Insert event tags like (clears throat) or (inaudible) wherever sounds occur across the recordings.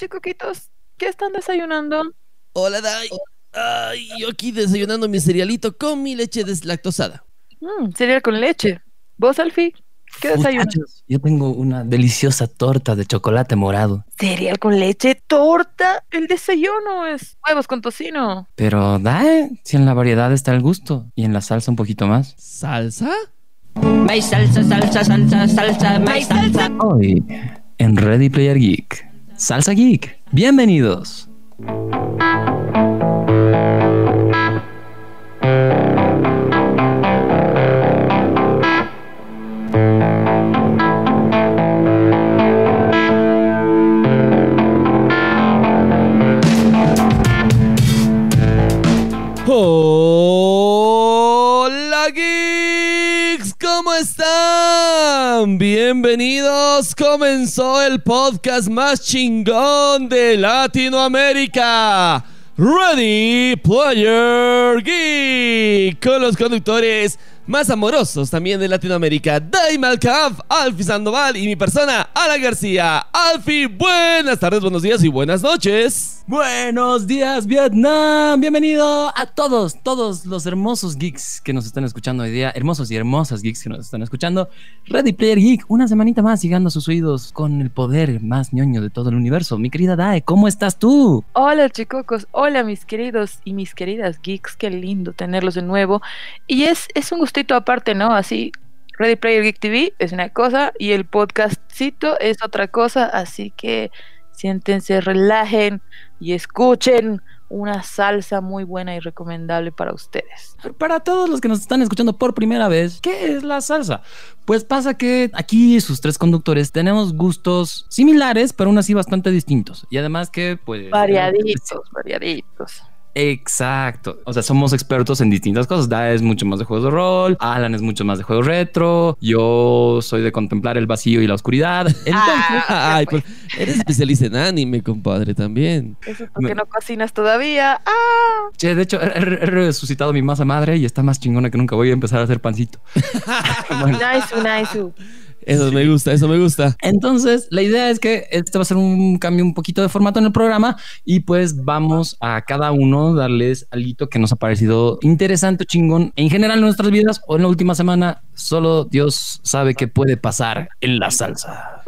chicoquitos. ¿Qué están desayunando? Hola, Dai. Ay, yo aquí desayunando mi cerealito con mi leche deslactosada. Mm, cereal con leche. ¿Vos, Alfie? ¿Qué desayunas? Yo tengo una deliciosa torta de chocolate morado. Cereal con leche, torta. El desayuno es huevos con tocino. Pero da, eh, si en la variedad está el gusto y en la salsa un poquito más. ¿Salsa? Mais salsa, salsa, salsa, salsa, mais salsa. Hoy, en Ready Player Geek, Salsa Geek, bienvenidos. Bienvenidos, comenzó el podcast más chingón de Latinoamérica. Ready Player Geek, con los conductores más amorosos también de Latinoamérica, Daim Alcaf, Alfie Sandoval y mi persona, Ala García. Alfie, buenas tardes, buenos días y buenas noches. Buenos días, Vietnam. Bienvenido a todos, todos los hermosos geeks que nos están escuchando hoy día. Hermosos y hermosas geeks que nos están escuchando. Ready Player Geek, una semanita más llegando a sus oídos con el poder más ñoño de todo el universo. Mi querida Dae, ¿cómo estás tú? Hola, chicocos. Hola, mis queridos y mis queridas geeks. Qué lindo tenerlos de nuevo. Y es, es un aparte, ¿no? Así, Ready Player Geek TV es una cosa y el podcastcito es otra cosa. Así que siéntense, relajen y escuchen una salsa muy buena y recomendable para ustedes. Para todos los que nos están escuchando por primera vez, ¿qué es la salsa? Pues pasa que aquí sus tres conductores tenemos gustos similares, pero aún así bastante distintos. Y además que, pues... Variaditos, variaditos. Exacto. O sea, somos expertos en distintas cosas. Da es mucho más de juegos de rol, Alan es mucho más de juegos retro, yo soy de contemplar el vacío y la oscuridad. (laughs) Entonces, Ah, Ay, pues, eres especialista en anime, compadre, también. Eso es porque no cocinas todavía. ¡Ah! che, de hecho, he, he- he resucitado mi masa madre y está más chingona que nunca. Voy a empezar a hacer pancito. (laughs) Bueno, Nice, nice. Eso me gusta, eso me gusta. Entonces, la idea es que este va a ser un cambio un poquito de formato en el programa y pues vamos a cada uno darles algo que nos ha parecido interesante chingón en general en nuestras vidas o en la última semana. Solo Dios sabe qué puede pasar en la salsa.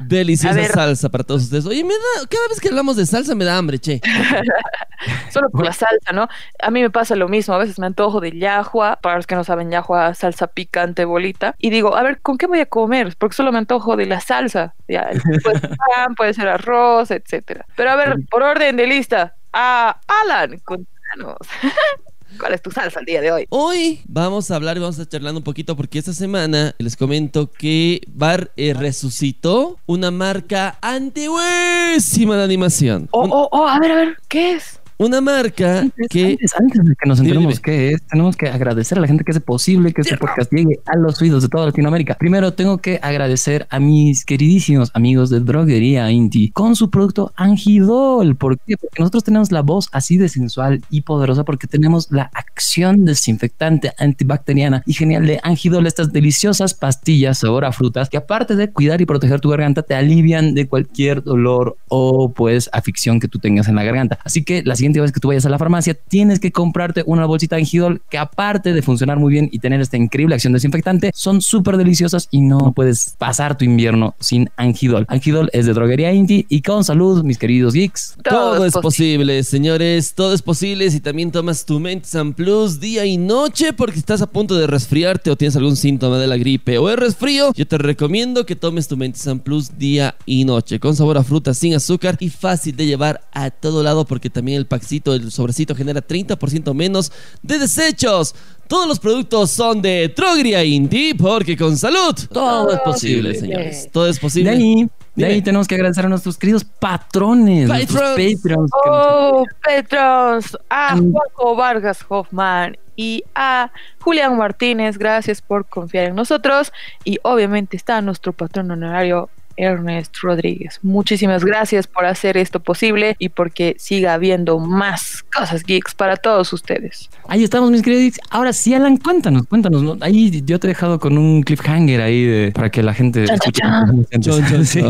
Deliciosa A ver. salsa para todos ustedes. Oye, me da, cada vez que hablamos de salsa me da hambre, che. (laughs) (laughs) Solo por la salsa, ¿no? A mí me pasa lo mismo. A veces me antojo de yahua. Para los que no saben, yahua, salsa picante, bolita. Y digo, a ver, ¿con qué voy a comer? Porque solo me antojo de la salsa. Ya, puede ser (laughs) pan, puede ser arroz, etcétera. Pero a ver, por orden de lista. A Alan, contanos. (laughs) ¿Cuál es tu salsa el día de hoy? Hoy vamos a hablar y vamos a charlando un poquito porque esta semana les comento que Bar eh, resucitó una marca antiguísima de animación. Oh, oh, oh, a ver, a ver, ¿qué es? Una marca Antes, que antes, antes de que nos enteremos qué es, tenemos que agradecer a la gente que hace posible que este podcast llegue a los oídos de toda Latinoamérica. Primero, tengo que agradecer a mis queridísimos amigos de Droguería Inti con su producto Angidol. ¿Por qué? Porque nosotros tenemos la voz así de sensual y poderosa porque tenemos la acción desinfectante antibacteriana y genial de Angidol, estas deliciosas pastillas sabor a frutas que aparte de cuidar y proteger tu garganta, te alivian de cualquier dolor o pues afición que tú tengas en la garganta. Así que la siguiente vez que tú vayas a la farmacia, tienes que comprarte una bolsita de Angidol que aparte de funcionar muy bien y tener esta increíble acción desinfectante, son súper deliciosas y no puedes pasar tu invierno sin Angidol. Angidol es de Droguería Inti y con salud, mis queridos geeks. todo, es posible, señores. Todo es posible si también tomas tu Mentzan Plus día y noche porque estás a punto de resfriarte o tienes algún síntoma de la gripe o el resfrío. Yo te recomiendo que tomes tu Mentzan Plus día y noche con sabor a fruta sin azúcar y fácil de llevar a todo lado porque también el paxito, el sobrecito genera 30% menos de desechos. Todos los productos son de Drogria Inti porque con salud todo es posible, posible. señores. Todo es De posible. ahí, de ahí tenemos que agradecer a nuestros queridos patrones, nuestros Patrons. Nos- Oh, Petrons, a. Juanjo Vargas Hoffman y a Julián Martínez, gracias por confiar en nosotros. Y obviamente está nuestro patrón honorario, Ernest Rodríguez. Muchísimas gracias por hacer esto posible y porque siga habiendo más cosas geeks para todos ustedes. Ahí estamos, mis queridos. geeks. Ahora sí, Alan, cuéntanos, cuéntanos. ¿no? Ahí yo te he dejado con un cliffhanger ahí de, para que la gente Chan, escuche. (laughs) Sí.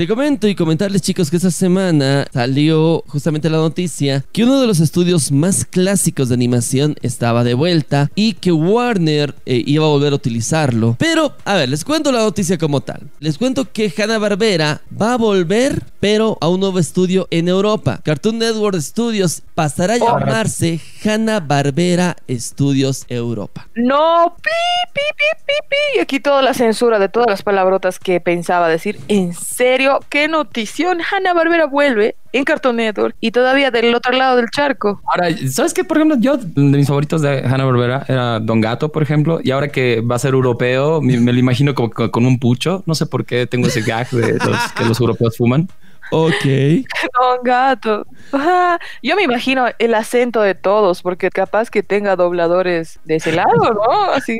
Te comento y comentarles chicos que esta semana salió justamente la noticia que uno de los estudios más clásicos de animación estaba de vuelta y que Warner eh, iba a volver a utilizarlo. Pero, a ver, les cuento la noticia como tal. Les cuento que Hanna-Barbera va a volver, pero a un nuevo estudio en Europa. Cartoon Network Studios pasará a llamarse Hanna-Barbera Studios Europa. No, pi, pi, pi, pi, pi. Y aquí toda la censura de todas las palabrotas que pensaba decir. ¿En serio? ¿Qué notición? Hanna Barbera vuelve en Cartoon Network y todavía del otro lado del charco. Ahora, ¿sabes qué? Por ejemplo, yo de mis favoritos de Hanna Barbera era Don Gato, por ejemplo, y ahora que va a ser europeo, me, me lo imagino como co- con un pucho. No sé por qué tengo ese gag de los que los europeos fuman. Ok. (laughs) Don gato. Ah, yo me imagino el acento de todos, porque capaz que tenga dobladores de ese lado, ¿no? Así.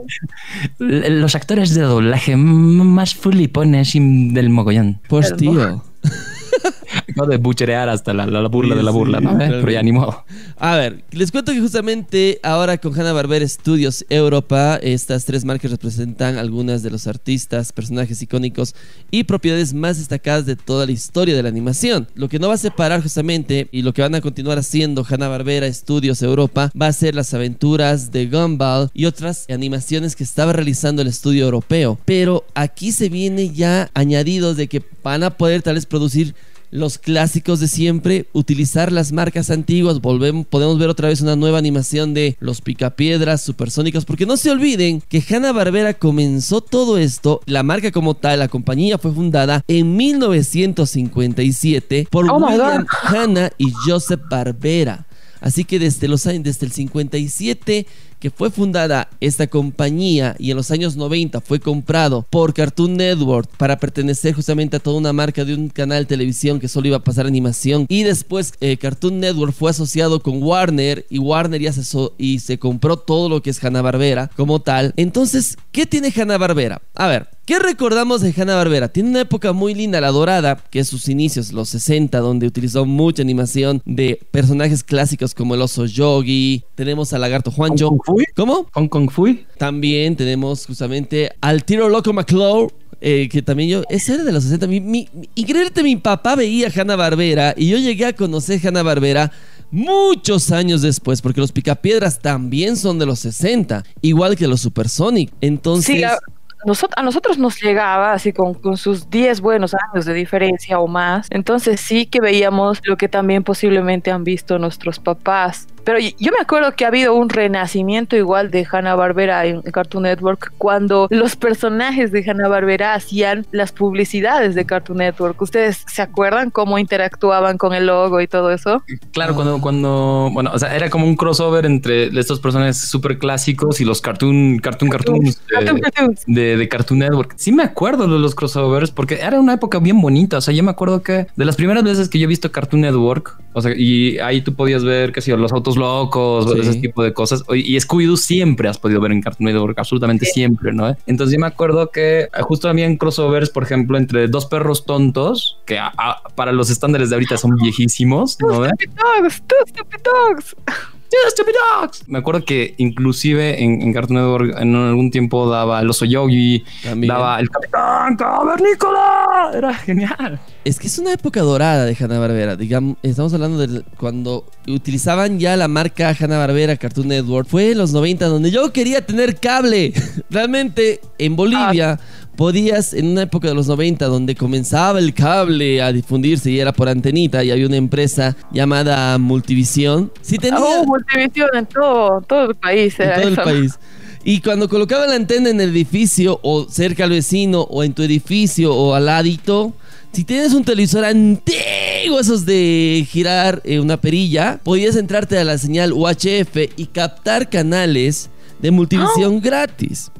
Los actores de doblaje más flipones y del mogollón. Pues tío. (laughs) Acabo de bucherear hasta la, la- la burla Sí, de la burla, sí, ¿no? Eh, claro. Pero ya ni modo. A ver, les cuento que justamente ahora con Hanna-Barbera Studios Europa, estas tres marcas representan algunas de los artistas, personajes icónicos y propiedades más destacadas de toda la historia de la animación. Lo que no va a separar justamente y lo que van a continuar haciendo Hanna-Barbera Studios Europa va a ser las aventuras de Gumball y otras animaciones que estaba realizando el estudio europeo. Pero aquí se viene ya añadidos de que van a poder tal vez producir los clásicos de siempre, utilizar las marcas antiguas, volvemos, podemos ver otra vez una nueva animación de los picapiedras supersónicos, porque no se olviden que Hanna Barbera comenzó todo esto, la marca como tal, la compañía fue fundada en 1957 por Oh William Hanna y Joseph Barbera. Así que desde los años, desde el 57 que fue fundada esta compañía y en los años 90 fue comprado por Cartoon Network para pertenecer justamente a toda una marca de un canal de televisión que solo iba a pasar animación y después eh, Cartoon Network fue asociado con Warner y Warner ya se so- y se compró todo lo que es Hanna Barbera como tal. Entonces, ¿qué tiene Hanna Barbera? A ver, ¿Qué recordamos de Hanna Barbera? Tiene una época muy linda, la dorada, que es sus inicios, los 60, donde utilizó mucha animación de personajes clásicos como el oso Yogi. Tenemos al lagarto Juancho. ¿Cómo? Hong Kong Fui. También tenemos justamente al tiro loco McCloud. eh, que también yo, ese era de los 60. Mi, mi, mi- increíblemente, mi papá veía Hanna Barbera y yo llegué a conocer Hanna Barbera muchos años después, porque los Picapiedras también son de los 60, igual que los Supersonic. Entonces, Sí, a, nosot- a nosotros nos llegaba así con, con sus 10 buenos años de diferencia o más. Entonces sí que veíamos lo que también posiblemente han visto nuestros papás. Pero yo me acuerdo que ha habido un renacimiento igual de Hanna-Barbera en Cartoon Network cuando los personajes de Hanna-Barbera hacían las publicidades de Cartoon Network. ¿Ustedes se acuerdan cómo interactuaban con el logo y todo eso? Claro, cuando, cuando, bueno, o sea, era como un crossover entre estos personajes súper clásicos y los cartoon, cartoon, cartoons Cartoon de, Cartoons. de, de Cartoon Network. Sí me acuerdo de los crossovers porque era una época bien bonita. O sea, yo me acuerdo que de las primeras veces que yo he visto Cartoon Network, o sea, y ahí tú podías ver, qué sé yo, los autos locos, Sí. ese tipo de cosas. Y Scooby-Doo siempre has podido ver en Cartoon Network, absolutamente siempre, ¿no? Entonces yo me acuerdo que justo habían crossovers, por ejemplo, entre dos perros tontos, que a- a- para los estándares de ahorita son viejísimos, ¿no? Stupid Dogs, two Stupid Dogs. Stupid Dogs. Me acuerdo que inclusive en, en Cartoon Network en algún tiempo daba el oso Yogi, También. daba el Capitán Cavernícola. Era genial. Es que es una época dorada de Hanna-Barbera. Digamos, estamos hablando de cuando utilizaban ya la marca Hanna-Barbera Cartoon Network. Fue en los 90 donde yo quería tener cable. (laughs) Realmente en Bolivia podías, en una época de los 90 donde comenzaba el cable a difundirse y era por antenita y había una empresa llamada Multivisión. Si tenía Oh, Multivisión en todo, todo el país. en todo el país. Y cuando colocaba la antena en el edificio o cerca al vecino o en tu edificio o al ladito, si tienes un televisor antiguo, esos de girar eh, una perilla, podías entrarte a la señal UHF y captar canales de multivisión gratis.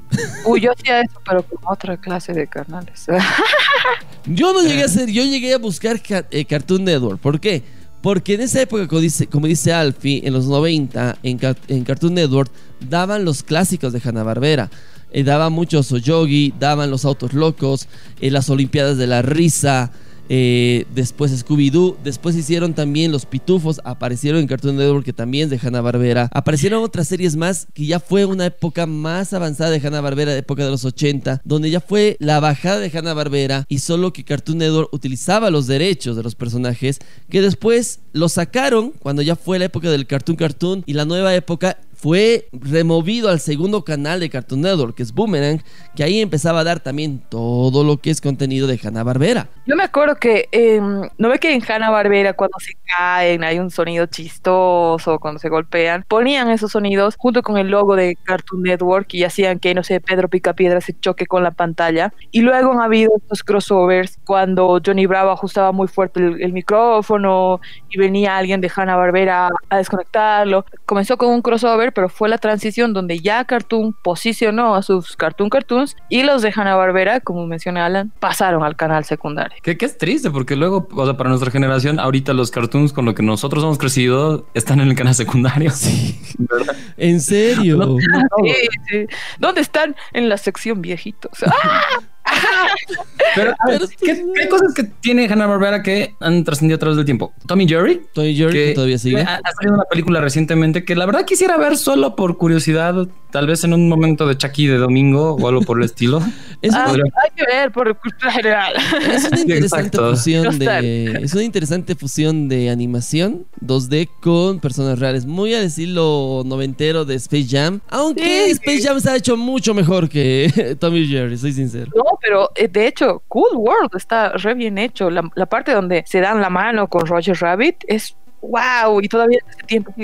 Uy, yo hacía eso, pero con otra clase de canales. (laughs) Yo no llegué a hacer, yo llegué a buscar ca- eh, Cartoon Network. ¿Por qué? Porque en esa época, como dice, como dice Alfie, en los 90, en, en Cartoon Network, daban los clásicos de Hanna-Barbera. Eh, daban muchos Yogi, daban los autos locos, eh, las Olimpiadas de la Risa, eh, después Scooby-Doo, después hicieron también Los Pitufos, aparecieron en Cartoon Network que también es de Hanna-Barbera, aparecieron otras series más que ya fue una época más avanzada de Hanna-Barbera, época de los 80, donde ya fue la bajada de Hanna-Barbera y solo que Cartoon Network utilizaba los derechos de los personajes que después los sacaron cuando ya fue la época del Cartoon Cartoon y la nueva época fue removido al segundo canal de Cartoon Network, que es Boomerang, que ahí empezaba a dar también todo lo que es contenido de Hanna-Barbera. Yo me acuerdo que, em, ¿no ve que en Hanna-Barbera cuando se caen hay un sonido chistoso, cuando se golpean? Ponían esos sonidos junto con el logo de Cartoon Network y hacían que, no sé, Pedro Picapiedra se choque con la pantalla. Y luego han habido estos crossovers cuando Johnny Bravo ajustaba muy fuerte el, el micrófono y venía alguien de Hanna-Barbera a desconectarlo. Comenzó con un crossover pero fue la transición donde ya Cartoon posicionó a sus Cartoon Cartoons y los de Hanna-Barbera, como menciona Alan, pasaron al canal secundario. Que, que es triste porque luego, o sea, para nuestra generación, ahorita los cartoons con lo que nosotros hemos crecido están en el canal secundario. Sí. ¿En serio? No, (laughs) Sí, sí. ¿Dónde están? En la sección viejitos. ¡Ah! (laughs) Pero, ver, ¿qué, qué cosas que tiene Hanna-Barbera que han trascendido a través del tiempo? Tommy Jerry. Toy Jerry, que todavía sigue. Ha, ha salido una película recientemente que la verdad quisiera ver solo por curiosidad, tal vez en un momento de Chucky de domingo o algo por el estilo. (laughs) Es Ah, una, podría- hay que ver por cultura general. (laughs) es una interesante Exacto. fusión de es una interesante fusión de animación 2D con personas reales, muy al estilo noventero de Space Jam, aunque Sí. Space Jam se ha hecho mucho mejor que (laughs) Tommy Jerry, soy sincero. No, pero eh, de hecho, Cool World está re bien hecho. La, la parte donde se dan la mano con Roger Rabbit es wow. Y todavía en ese tiempo,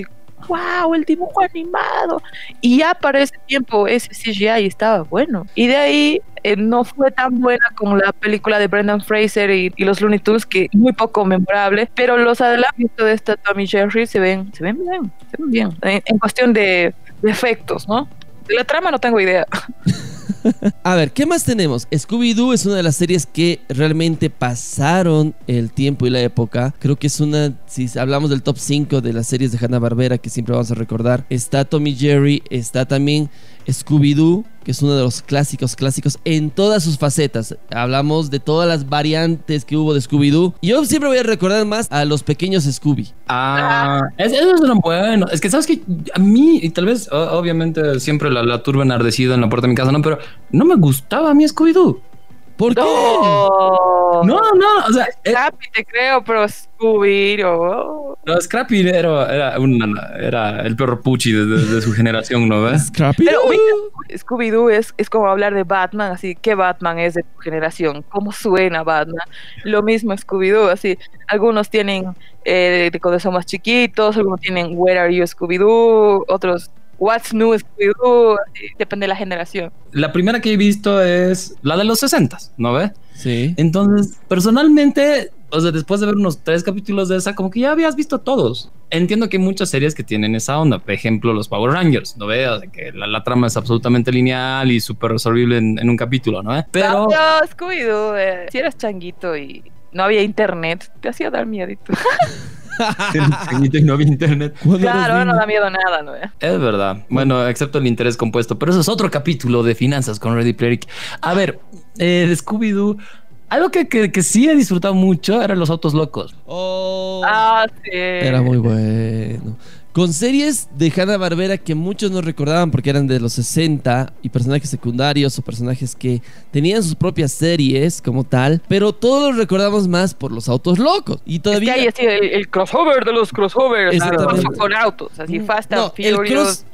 wow, el dibujo animado. Y ya para ese tiempo ese CGI estaba bueno. Y de ahí eh, no fue tan buena con la película de Brendan Fraser y, y los Looney Tunes, que muy poco memorable. Pero los adelantos de esta Tommy Jerry se ven, se ven bien, se ven bien. En, en cuestión de, de efectos, ¿no? De la trama no tengo idea. (laughs) A ver, ¿qué más tenemos? Scooby-Doo es una de las series que realmente pasaron el tiempo y la época. Creo que es una, si hablamos del top 5 de las series de Hanna-Barbera que siempre vamos a recordar, está Tommy Jerry, está también Scooby-Doo, que es uno de los clásicos clásicos en todas sus facetas. Hablamos de todas las variantes que hubo de Scooby-Doo. Yo siempre voy a recordar más a los pequeños Scooby. Ah, es- esos eran buenos. Es que sabes que a mí, y tal vez, obviamente, siempre la, la turba enardecida en la puerta de mi casa, no, pero no me gustaba a mí Scooby-Doo. ¿Por qué? No, No, no, o sea, te creo, pero Scooby, no. Scrappy era, era, una- era el perro Pucci de, de- de su generación, ¿no ves? Scrappy. Scooby-Doo es, es como hablar de Batman, así, ¿qué Batman es de tu generación? ¿Cómo suena Batman? Lo mismo Scooby-Doo, así, algunos tienen eh, de cuando son más chiquitos, algunos tienen Where Are You Scooby-Doo, otros What's New Scooby-Doo, así, depende de la generación. La primera que he visto es la de los 60, ¿no ves? Sí. Entonces, personalmente, o sea, después de ver unos tres capítulos de esa, como que ya habías visto todos. Entiendo que hay muchas series que tienen esa onda. Por ejemplo, los Power Rangers, ¿no ves? O sea, que la, la trama es absolutamente lineal y súper resolvible en, en un capítulo, ¿no? Pero... Scooby-Doo, eh, si eras changuito y no había internet, te hacía dar miedito. (laughs) y no había internet. Claro, no da miedo nada, ¿no? Es verdad. Bueno, excepto el interés compuesto, pero eso es otro capítulo de finanzas con Ready Player. A ver, eh, de Scooby-Doo, algo que, que, que sí he disfrutado mucho eran los autos locos. Oh. Ah, sí. Era muy bueno. Con series de Hanna-Barbera que muchos no recordaban porque eran de los 60 y personajes secundarios o personajes que tenían sus propias series como tal, pero todos los recordamos más por los autos locos. Y Es que todavía hay así el, el crossover de los crossovers, pero con autos, así Fast No, and el Furious, cross-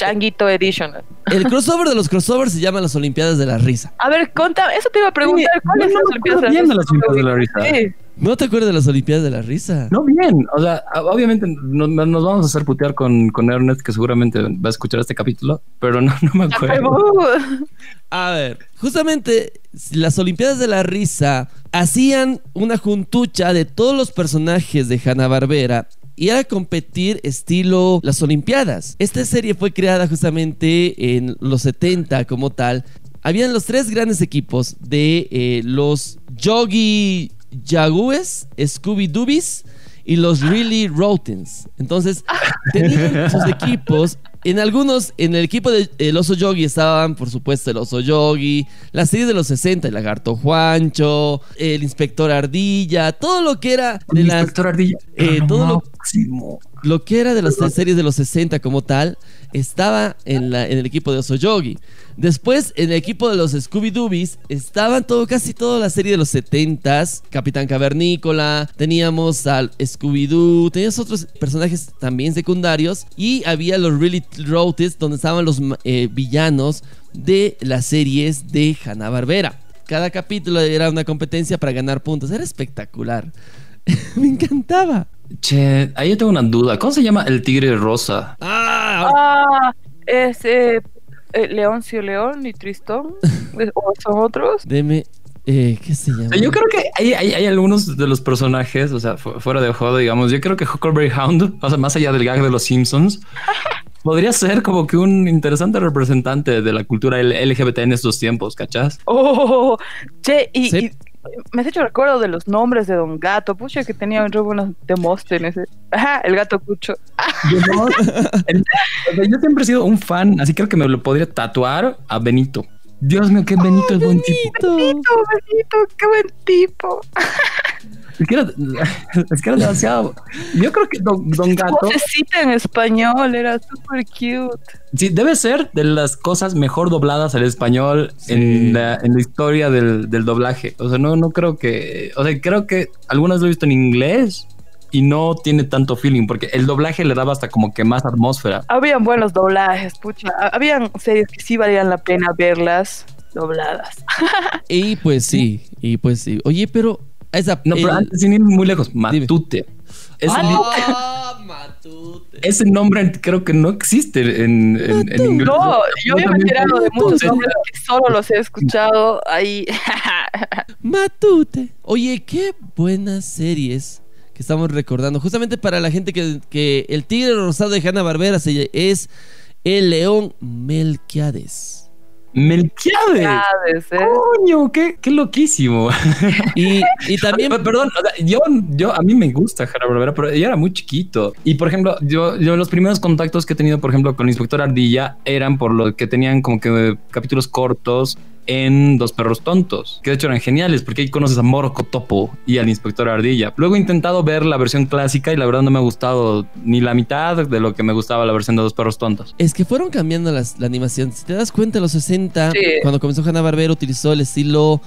Changuito Edition. el crossover de los crossovers se llama las Olimpiadas de la Risa. A ver, conta, eso te iba a preguntar, Sí, ¿cuáles son las Olimpiadas de las Olimpiadas de la Risa? Sí. ¿No te acuerdas de las Olimpiadas de la Risa? No bien, o sea, obviamente nos, nos vamos a hacer putear con, con Ernest, que seguramente va a escuchar este capítulo, pero no, no me acuerdo. Uh, A ver, justamente las Olimpiadas de la Risa hacían una juntucha de todos los personajes de Hanna-Barbera y era competir estilo las Olimpiadas. Esta serie fue creada justamente en los 70 como tal. Habían los tres grandes equipos de eh, los Yogi Yagues, Scooby Doobies y los Really Rotens. Entonces, tenían sus equipos En algunos, en el equipo de El Oso Yogi estaban, por supuesto, el Oso Yogi, la serie de los 60, el Lagarto Juancho, el Inspector Ardilla, todo lo que era de El las inspector Ardilla. eh, todo lo que era de las series de los 60 como tal, estaba en, la- en el equipo de Oso Yogi. Después, en el equipo de los Scooby Doobies, estaban todo, casi toda la serie de los 70s. Capitán Cavernícola, teníamos al Scooby-Doo, teníamos otros personajes también secundarios. Y había los Really Routes, donde estaban los eh, villanos de las series de Hanna-Barbera. Cada capítulo era una competencia para ganar puntos. Era espectacular. (laughs) Me encantaba. Che, ahí yo tengo una duda. ¿Cómo se llama el tigre rosa? Ah, Ah, es eh, eh, Leoncio León y Tristón. (laughs) ¿O son otros? Deme. Eh, ¿Qué se llama? Yo creo que hay, hay, hay algunos de los personajes, o sea, fu- fuera de juego, digamos. Yo creo que Huckleberry Hound, o sea, más allá del gag de los Simpsons, (laughs) podría ser como que un interesante representante de la cultura LGBT en estos tiempos, ¿cachás? Oh, che, y, Sí. y me has hecho recuerdo de los nombres de Don Gato. Pucha, que tenía un buenos Demóstenes. Ajá, el gato Cucho. No- yo siempre he sido un fan, así creo que me lo podría tatuar a Benito. Dios mío, qué Benito es buen tipo. Benito, Benito, qué buen tipo. (laughs) Es que era, (laughs) es que era demasiado. Yo creo que Don, Don Gato. Vocecita en español, era súper cute. Sí, debe ser de las cosas mejor dobladas al español Sí. en, la, en la historia del, del doblaje. O sea, no, no creo que. O sea, creo que algunas lo he visto en inglés y no tiene tanto feeling porque el doblaje le daba hasta como que más atmósfera. Habían buenos doblajes, pucha. Habían series que sí valían la pena verlas dobladas. (laughs) Y pues sí, y pues sí. Oye, pero esa. No, pero el- antes sin ir muy lejos, Matute. Ese, Ah, Matute. ese nombre creo que no existe en, en, en inglés. No, yo me he enterado de muchos nombres que solo los he escuchado ahí. (laughs) Matute. Oye, qué buenas series que estamos recordando. Justamente para la gente que, que el tigre rosado de Hanna Barbera es el león Melquiades. Melquiades. Melquiades, ¿eh? Coño, qué, qué loquísimo. Y, y (laughs) también. Perdón, yo, yo a mí me gusta Hanna Barbera, pero yo era muy chiquito. Y por ejemplo, yo, yo los primeros contactos que he tenido, por ejemplo, con el inspector Ardilla eran por lo que tenían como que capítulos cortos en Dos Perros Tontos, que de hecho eran geniales porque ahí conoces a Morco Topo y al inspector Ardilla. Luego he intentado ver la versión clásica y la verdad no me ha gustado ni la mitad de lo que me gustaba la versión de Dos Perros Tontos. Es que fueron cambiando las, la animación. Si te das cuenta, en los 60, Sí. cuando comenzó Hanna Barbera, utilizó el estilo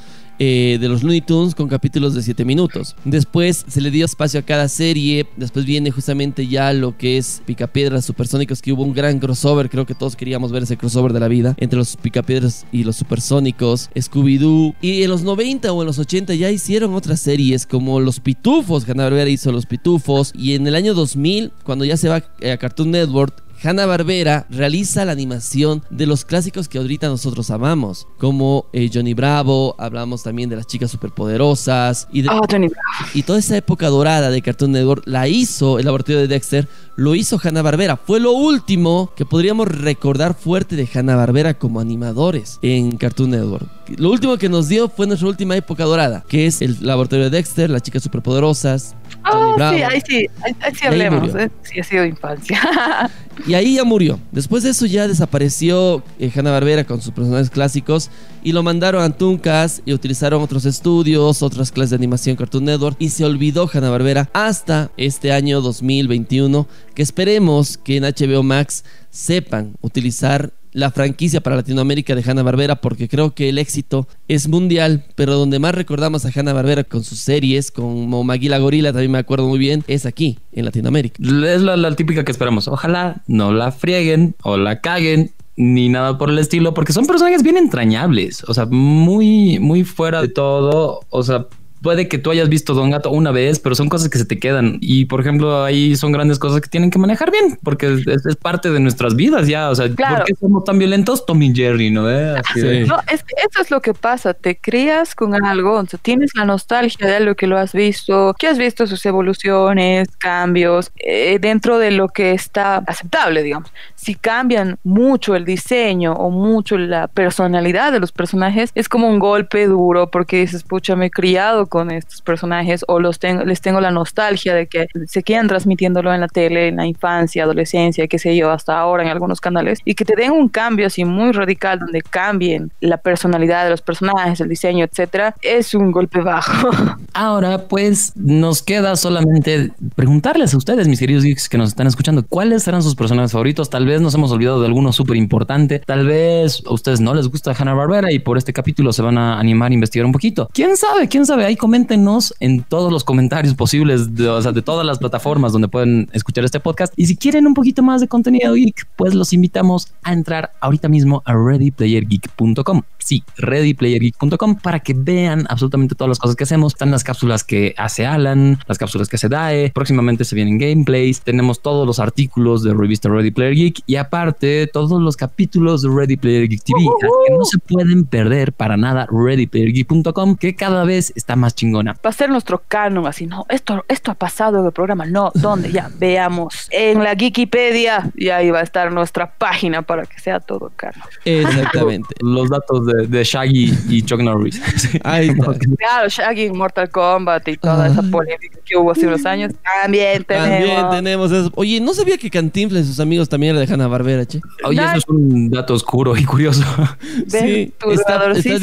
eh, de los Looney Tunes con capítulos de 7 minutos. Después se le dio espacio a cada serie. Después viene justamente ya lo que es Picapiedras Supersónicos, que hubo un gran crossover. Creo que todos queríamos ver ese crossover de la vida entre los Picapiedras y los Supersónicos, Scooby-Doo. Y en los 90 o en los 80 ya hicieron otras series como Los Pitufos. Hanna hizo Los Pitufos. Y en el año 2000, cuando ya se va eh, a Cartoon Network, Hanna Barbera realiza la animación de los clásicos que ahorita nosotros amamos, como eh, Johnny Bravo, hablamos también de las chicas superpoderosas y, de- Ah, Johnny y toda esa época dorada de Cartoon Network la hizo el laboratorio de Dexter, lo hizo Hanna Barbera. Fue lo último que podríamos recordar fuerte de Hanna Barbera como animadores en Cartoon Network. Lo último que nos dio fue nuestra última época dorada, que es el laboratorio de Dexter, las chicas superpoderosas. Johnny Ah, Bravo. sí, ahí sí, ahí, ahí sí hablemos. ¿eh? Sí, ha sido infancia. (laughs) Y ahí ya murió. Después de eso ya desapareció eh, Hanna Barbera con sus personajes clásicos y lo mandaron a Tuncas y utilizaron otros estudios, otras clases de animación Cartoon Network y se olvidó Hanna Barbera hasta este año 2021 que esperemos que en HBO Max sepan utilizar la franquicia para Latinoamérica de Hanna Barbera porque creo que el éxito es mundial, pero donde más recordamos a Hanna Barbera con sus series, como Maguila Gorila, también me acuerdo muy bien, es aquí, en Latinoamérica. Es la, la típica que esperamos. Ojalá no la frieguen o la caguen ni nada por el estilo, porque son personajes bien entrañables, o sea, muy, muy fuera de todo, o sea, puede que tú hayas visto Don Gato una vez, pero son cosas que se te quedan. Y por ejemplo, ahí son grandes cosas que tienen que manejar bien, porque es, es parte de nuestras vidas ya. O sea, Claro. ¿por qué somos tan violentos? Tommy Jerry, ¿no? ¿Eh? Así de- Sí. No, es que eso es lo que pasa, te crías con algo, o sea, tienes la nostalgia de algo que lo has visto, que has visto sus evoluciones, cambios, eh, dentro de lo que está aceptable, digamos. Si cambian mucho el diseño o mucho la personalidad de los personajes, es como un golpe duro porque dices, pucha, me he criado con estos personajes o los tengo, les tengo la nostalgia de que se quedan transmitiéndolo en la tele en la infancia, adolescencia, qué sé yo, hasta ahora en algunos canales y que te den un cambio así muy radical donde cambien la personalidad de los personajes, el diseño, etcétera, es un golpe bajo. (laughs) Ahora, pues nos queda solamente preguntarles a ustedes, mis queridos geeks que nos están escuchando, cuáles eran sus personajes favoritos. Tal vez nos hemos olvidado de alguno súper importante. Tal vez a ustedes no les gusta Hanna Barbera y por este capítulo se van a animar a investigar un poquito. ¿Quién sabe? ¿Quién sabe? Ahí coméntenos en todos los comentarios posibles de, o sea, de todas las plataformas donde pueden escuchar este podcast. Y si quieren un poquito más de contenido geek, pues los invitamos a entrar ahorita mismo a readyplayergeek.com. Sí, readyplayergeek.com para que vean absolutamente todas las cosas que hacemos. Están las cápsulas que hace Alan, las cápsulas que hace DAE. Próximamente se vienen gameplays. Tenemos todos los artículos de revista Ready Player Geek y aparte todos los capítulos de Ready Player Geek TV. Así que no se pueden perder para nada readyplayergeek.com que cada vez está más chingona. Va a ser nuestro canon, así, no, esto, esto ha pasado en el programa, no, ¿dónde? Ya, (laughs) veamos. En la Wikipedia, y ahí va a estar nuestra página para que sea todo canon. Exactamente. (laughs) Los datos de, de Shaggy y Chuck Norris. Sí. (laughs) Ahí está. (laughs) Claro, Shaggy en Mortal Kombat y toda Ah. esa polémica que hubo hace unos años. También tenemos. También tenemos eso. Oye, no sabía que Cantinflas y sus amigos también era de Hanna Barbera, che. Oye, eso es un dato oscuro y curioso. (laughs) Ven, está, está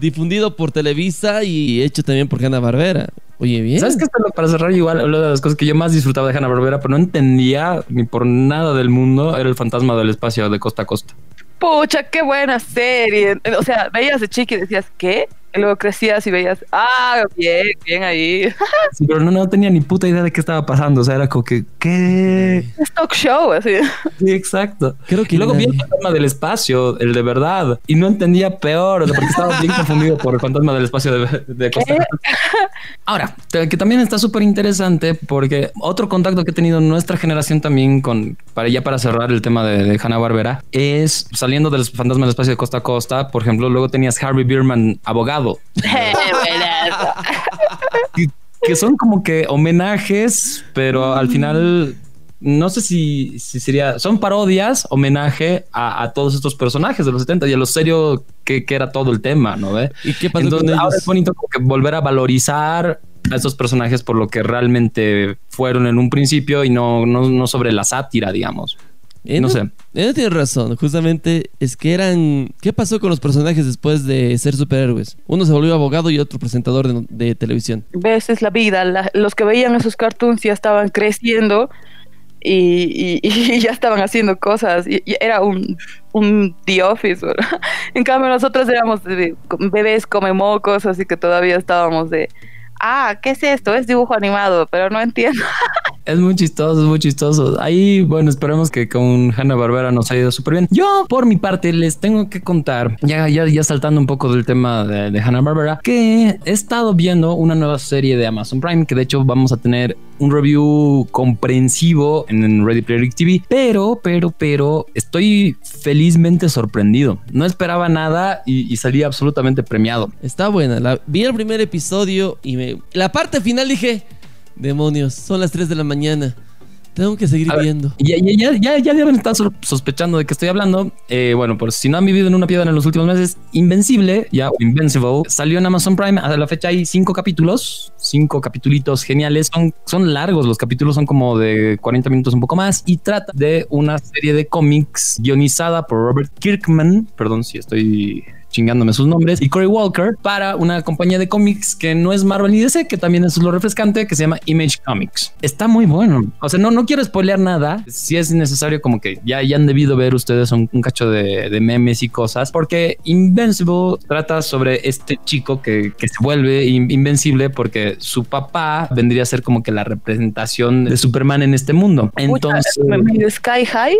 difundido por Televisa y hecho también por Hanna Barbera. Oye, bien. ¿Sabes qué? Esto, Para cerrar, igual, una de las cosas que yo más disfrutaba de Hanna Barbera, pero no entendía ni por nada del mundo, era el fantasma del espacio de costa a costa. Pucha, qué buena serie. O sea, veías de chiqui y decías, ¿qué? Y luego crecías y veías, ah, bien, bien ahí. Sí, pero no, no tenía ni puta idea de qué estaba pasando. O sea, era como que, ¿qué? Es talk show, así. Sí, exacto. Creo que Y luego vi el fantasma del espacio, el de verdad, y no entendía peor, o sea, porque estaba bien confundido por el fantasma del espacio de, de costa a costa. Ahora, que también está súper interesante porque otro contacto que he tenido en nuestra generación también con, para ya para cerrar el tema de, de Hanna Barbera, es saliendo del fantasma del espacio de costa a costa, por ejemplo, luego tenías Harvey Bierman, abogado, Que, (laughs) que son como que homenajes, pero al final no sé si, si sería, son parodias, homenaje a, a todos estos personajes de los 70 y a lo serio que, que era todo el tema, ¿no ve? ¿Y qué pasó Entonces, con ahora ellos? es bonito como que volver a valorizar a estos personajes por lo que realmente fueron en un principio y no, no, no sobre la sátira, digamos. Eh, no sé. eh, tienes razón. Justamente es que eran. ¿Qué pasó con los personajes después de ser superhéroes? Uno se volvió abogado y otro presentador de, de televisión. Ves, es la vida. La- los que veían esos cartoons ya estaban creciendo y, y- y (laughs) ya estaban haciendo cosas. Y, y era un, un The Office. ¿verdad? (laughs) En cambio, nosotros éramos bebés come mocos, así que todavía estábamos de. Ah, ¿qué es esto? Es dibujo animado, pero no entiendo. Es muy chistoso, es muy chistoso. Ahí, bueno, esperemos que con Hanna Barbera nos haya ido súper bien. Yo, por mi parte, les tengo que contar, ya, ya, ya saltando un poco del tema de, de Hanna Barbera, que he estado viendo una nueva serie de Amazon Prime, que de hecho vamos a tener un review comprensivo en Ready Player TV, pero, pero, pero estoy felizmente sorprendido. No esperaba nada y, y salí absolutamente premiado. Está buena. Vi el primer episodio y me. La parte final dije. Demonios, son las 3 de la mañana. Tengo que seguir ver, viendo. Ya, ya, ya, ya, ya deben estar sos- sospechando de que estoy hablando. Eh, bueno, por si no han vivido en una piedra en los últimos meses, Invencible, ya, o Invincible, salió en Amazon Prime. A la fecha hay cinco capítulos, cinco capitulitos geniales. Son, son largos, los capítulos son como de 40 minutos, un poco más. Y trata de una serie de cómics guionizada por Robert Kirkman. Perdón si estoy chingándome sus nombres, y Cory Walker para una compañía de cómics que no es Marvel ni DC, que también es lo refrescante, que se llama Image Comics. Está muy bueno. O sea, no, no quiero spoilear nada. Si es necesario, como que ya, ya han debido ver ustedes un, un cacho de, de memes y cosas, porque Invincible trata sobre este chico que, que se vuelve in- invencible porque su papá vendría a ser como que la representación de Superman en este mundo. Entonces, Pucha, me- me- Sky High.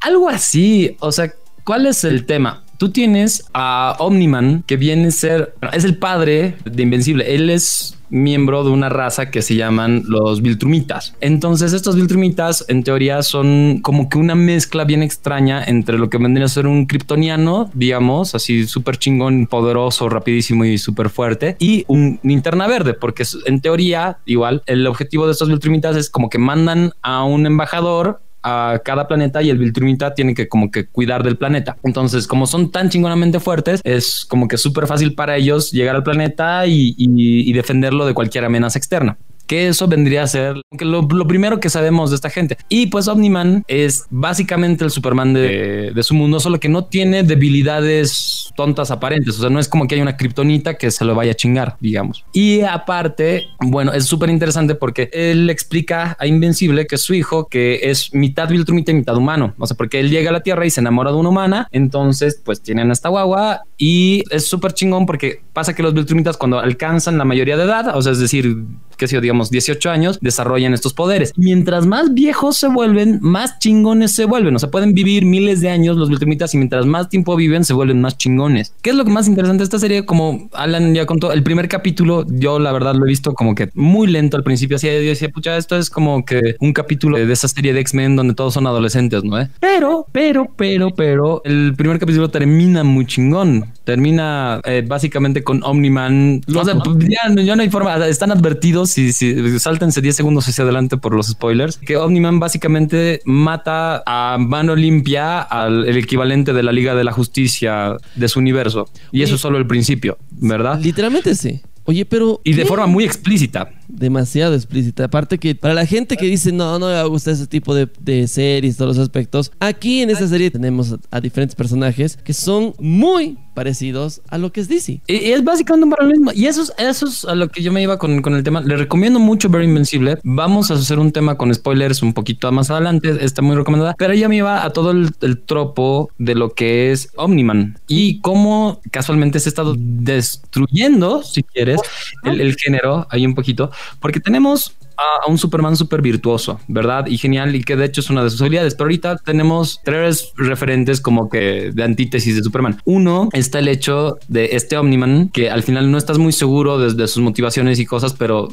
algo así. O sea, ¿cuál es el tema? Tú tienes a Omniman, que viene a ser, es el padre de Invencible. Él es miembro de una raza que se llaman los Viltrumitas. Entonces, estos Viltrumitas, en teoría, son como que una mezcla bien extraña entre lo que vendría a ser un kryptoniano, digamos, así súper chingón, poderoso, rapidísimo y súper fuerte, y un linterna verde, porque en teoría, igual, el objetivo de estos Viltrumitas es como que mandan a un embajador a cada planeta y el Viltrumita tiene que como que cuidar del planeta. Entonces, como son tan chingonamente fuertes, es como que súper fácil para ellos llegar al planeta y, y- y defenderlo de cualquier amenaza externa. Que eso vendría a ser lo, lo primero que sabemos de esta gente. Y pues Omniman es básicamente el Superman de, su mundo, solo que no tiene debilidades tontas aparentes. O sea, no es como que hay una kriptonita que se lo vaya a chingar, digamos. Y aparte, bueno, es súper interesante porque él explica a Invencible que su hijo, que es mitad Viltrumita y mitad humano. O sea, porque él llega a la Tierra y se enamora de una humana. Entonces, pues tienen esta guagua y es súper chingón porque pasa que los Viltrumitas cuando alcanzan la mayoría de edad, o sea, es decir, que si digamos 18 años, desarrollan estos poderes. Mientras más viejos se vuelven, más chingones se vuelven. O sea, pueden vivir miles de años los Viltrumitas y mientras más tiempo viven, se vuelven más chingones. ¿Qué es lo que más interesante de esta serie? Como Alan ya contó, el primer capítulo, yo la verdad lo he visto como que muy lento al principio. Así yo decía, pucha, esto es como que un capítulo de esa serie de X-Men donde todos son adolescentes, ¿no? eh? Pero, pero, pero, pero, el primer capítulo termina muy chingón. Termina eh, básicamente con Omniman. O sea, ya, no- ya no hay forma. Están advertidos si, si sáltense 10 segundos hacia adelante por los spoilers. Que Omniman básicamente mata a mano limpia al el equivalente de la Liga de la Justicia de su universo. Y eso es solo el principio, ¿verdad? Literalmente sí. Oye, pero. Y de forma muy explícita. Demasiado explícita. Aparte que para la gente que dice, no, no me gusta ese tipo de, de series, todos los aspectos, aquí en esta serie tenemos a, a diferentes personajes que son muy parecidos a lo que es DC. Y y es básicamente un paralelismo. Y eso es, eso es a lo que yo me iba con, con el tema. Le recomiendo mucho ver Invencible. Vamos a hacer un tema con spoilers un poquito más adelante. Está muy recomendada. Pero ella me iba a todo el, el tropo de lo que es Omniman y cómo casualmente se ha estado destruyendo, si quieres, el, el género ahí un poquito. Porque tenemos a, a un Superman súper virtuoso, ¿verdad? Y genial, y que de hecho es una de sus habilidades. Pero ahorita tenemos tres referentes como que de antítesis de Superman. Uno está el hecho de este Omniman, que al final no estás muy seguro de, de sus motivaciones y cosas, pero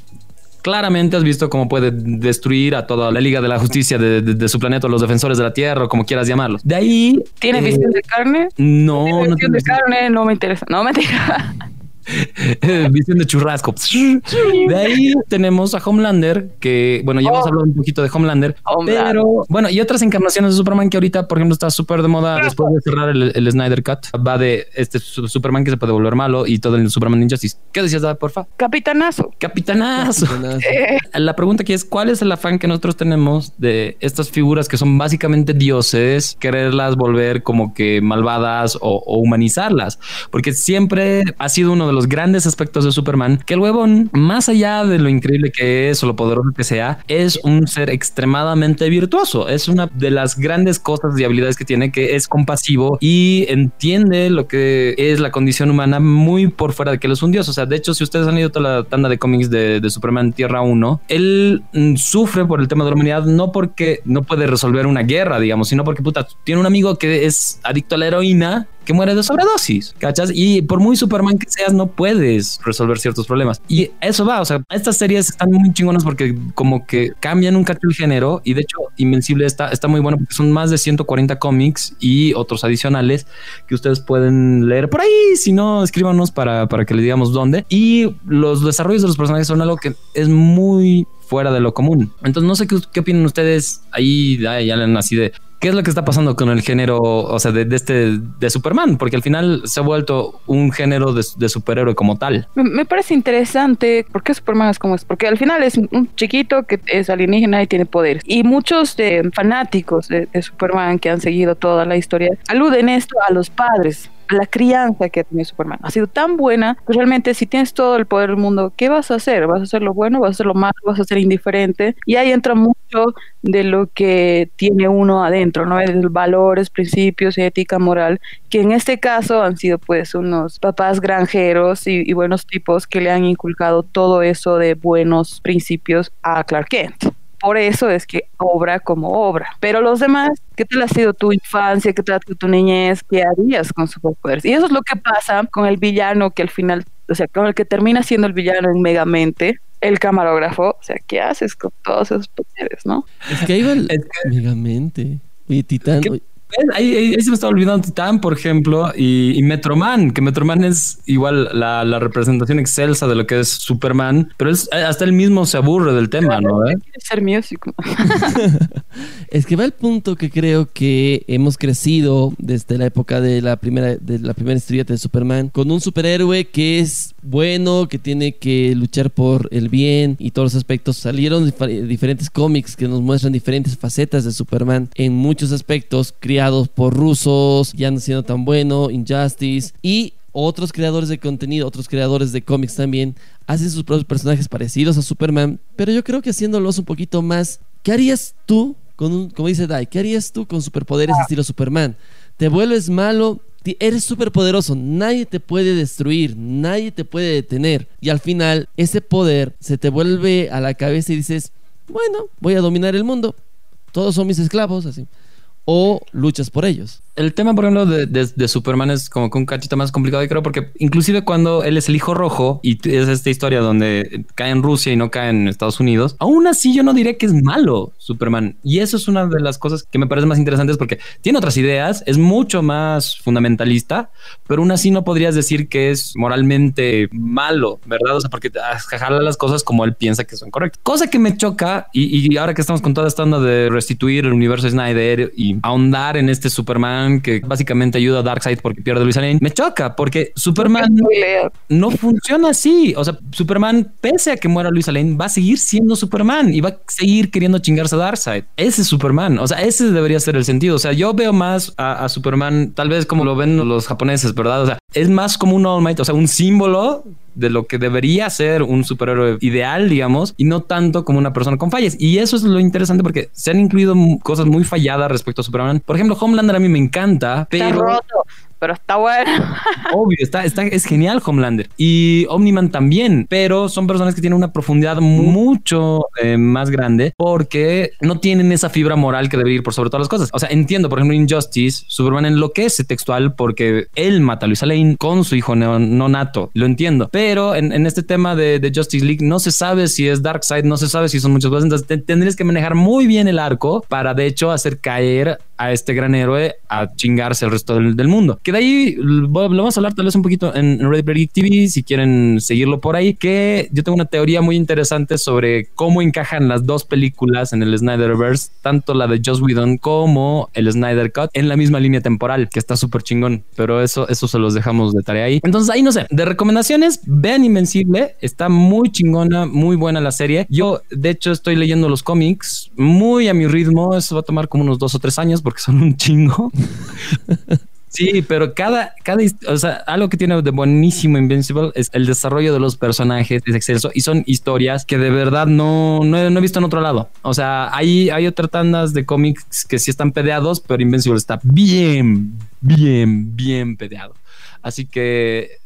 claramente has visto cómo puede destruir a toda la Liga de la Justicia de, de- de su planeta, los defensores de la Tierra, o como quieras llamarlos. De ahí... ¿Tiene eh, visión de carne? No, ¿Tiene no visión de carne? No me interesa. No, mentira. (laughs) (laughs) visión de churrasco. De ahí tenemos a Homelander, que bueno, ya hemos Oh. hablado un poquito de Homelander, Homelander. pero bueno, y otras encarnaciones de Superman que ahorita, por ejemplo, está súper de moda después de cerrar el, el Snyder Cut. Va de este su- Superman que se puede volver malo y todo el Superman Injustice. ¿Qué decías, Dad, porfa? Capitanazo. Capitanazo. Eh, (laughs) La pregunta aquí es, ¿cuál es el afán que nosotros tenemos de estas figuras que son básicamente dioses, quererlas volver como que malvadas o, o humanizarlas? Porque siempre ha sido uno de los grandes aspectos de Superman, que el huevón, más allá de lo increíble que es o lo poderoso que sea, es un ser extremadamente virtuoso. Es una de las grandes cosas y habilidades que tiene, que es compasivo y entiende lo que es la condición humana muy por fuera de que él es un dios. O sea, de hecho, si ustedes han leído toda la tanda de cómics de, de Superman Tierra 1, él mm, sufre por el tema de la humanidad, no porque no puede resolver una guerra, digamos, sino porque puta, tiene un amigo que es adicto a la heroína que muere de sobredosis, ¿cachas? Y por muy Superman que seas, no puedes resolver ciertos problemas. Y eso va, o sea, estas series están muy chingonas porque como que cambian un cacho el género y de hecho Invencible está, está muy bueno porque son más de 140 cómics y otros adicionales que ustedes pueden leer por ahí, si no, escríbanos para, para que le digamos dónde. Y los desarrollos de los personajes son algo que es muy fuera de lo común. Entonces no sé qué, qué opinan ustedes ahí, ay, Alan, así de qué es lo que está pasando con el género, o sea, de, este de Superman, porque al final se ha vuelto un género de, superhéroe como tal. Me, parece interesante por qué Superman es como es. Porque al final es un chiquito que es alienígena y tiene poderes. Y muchos de, fanáticos de, de Superman que han seguido toda la historia aluden esto a los padres. La crianza que ha tenido Superman ha sido tan buena que realmente si tienes todo el poder del mundo, ¿qué vas a hacer? ¿Vas a hacer lo bueno? ¿Vas a hacer lo malo? ¿Vas a ser indiferente? Y ahí entra mucho de lo que tiene uno adentro, ¿no? De valores, principios, ética, moral, que en este caso han sido pues unos papás granjeros y, y buenos tipos que le han inculcado todo eso de buenos principios a Clark Kent. Por eso es que obra como obra. Pero los demás, ¿qué tal ha sido tu infancia? ¿Qué tal ha sido tu niñez? ¿Qué harías con superpoderes? Y eso es lo que pasa con el villano que al final, o sea, con el que termina siendo el villano en Megamente, el camarógrafo. O sea, ¿qué haces con todos esos poderes, no? Es que ahí va el... Es que- Megamente. Oye, Titán. Oye. Ahí, ahí- ahí se me estaba olvidando Titán, por ejemplo, y, y Metroman, que Metroman es igual la, la representación excelsa de lo que es Superman, pero es, hasta él mismo se aburre del tema, ¿no? ¿Eh? Quiere ser músico. (laughs) Es que va el punto que creo que hemos crecido desde la época de la primera de la primera historieta de Superman con un superhéroe que es bueno, que tiene que luchar por el bien y todos los aspectos. Salieron dif- diferentes cómics que nos muestran diferentes facetas de Superman en muchos aspectos, criados por rusos, ya no siendo tan bueno, Injustice y otros creadores de contenido, otros creadores de cómics también hacen sus propios personajes parecidos a Superman, pero yo creo que haciéndolos un poquito más. ¿Qué harías tú con un, como dice Dai, qué harías tú con superpoderes estilo Superman? Te vuelves malo, eres superpoderoso, nadie te puede destruir, nadie te puede detener. Y al final, ese poder se te vuelve a la cabeza y dices, bueno, voy a dominar el mundo. Todos son mis esclavos, así. O luchas por ellos. El tema, por ejemplo, de, de- Superman es como que un cachito más complicado, y creo, porque inclusive cuando él es el hijo rojo y es esta historia donde cae en Rusia y no cae en Estados Unidos, aún así yo no diré que es malo Superman. Y eso es una de las cosas que me parece más interesantes porque tiene otras ideas, es mucho más fundamentalista, pero aún así no podrías decir que es moralmente malo, ¿verdad? O sea, porque ah, jala las cosas como él piensa que son correctas. Cosa que me choca, y, y ahora que estamos con toda esta onda de restituir el universo Snyder y ahondar en este Superman que básicamente ayuda a Darkseid porque pierde a Luisa Lane, me choca porque Superman no funciona así. O sea, Superman, pese a que muera Luisa Lane, va a seguir siendo Superman y va a seguir queriendo chingarse a Darkseid. Ese es Superman. O sea, ese debería ser el sentido. O sea, yo veo más a, a Superman, tal vez como lo ven los japoneses, ¿verdad? O sea, es más como un All Might, o sea, un símbolo de lo que debería ser un superhéroe ideal, digamos, y no tanto como una persona con fallas. Y eso es lo interesante porque se han incluido cosas muy falladas respecto a Superman. Por ejemplo, Homelander a mí me encanta, Está pero roto, pero está bueno. (laughs) Obvio, está, está, es genial Homelander. Y Omniman también, pero son personas que tienen una profundidad mucho eh, más grande porque no tienen esa fibra moral que debe ir por sobre todas las cosas. O sea, entiendo, por ejemplo, Injustice, Superman enloquece textual porque él mata a Luisa Lane con su hijo no, nato. Lo entiendo. Pero en, este tema de, Justice League no se sabe si es Darkseid, no se sabe si son muchas cosas. Entonces te- tendrías que manejar muy bien el arco para de hecho hacer caer a este gran héroe a chingarse el resto del, del mundo. Que de ahí lo lo vamos a hablar tal vez un poquito en Ready Player Geek TV si quieren seguirlo por ahí. Que yo tengo una teoría muy interesante sobre cómo encajan las dos películas en el Snyderverse, tanto la de Joss Whedon como el Snyder Cut en la misma línea temporal, que está súper chingón. Pero eso, eso se los dejamos de tarea ahí. Entonces ahí no sé, de recomendaciones, vean Invencible, está muy chingona, muy buena la serie. Yo de hecho estoy leyendo los cómics muy a mi ritmo, eso va a tomar como unos dos o tres años porque son un chingo. Sí, pero cada, cada, o sea, algo que tiene de buenísimo Invincible es el desarrollo de los personajes, es excelso y son historias que de verdad no, no he visto en otro lado. O sea, hay, hay otras tandas de cómics que sí están pedeados, pero Invincible está bien, bien, bien pedeado. Así que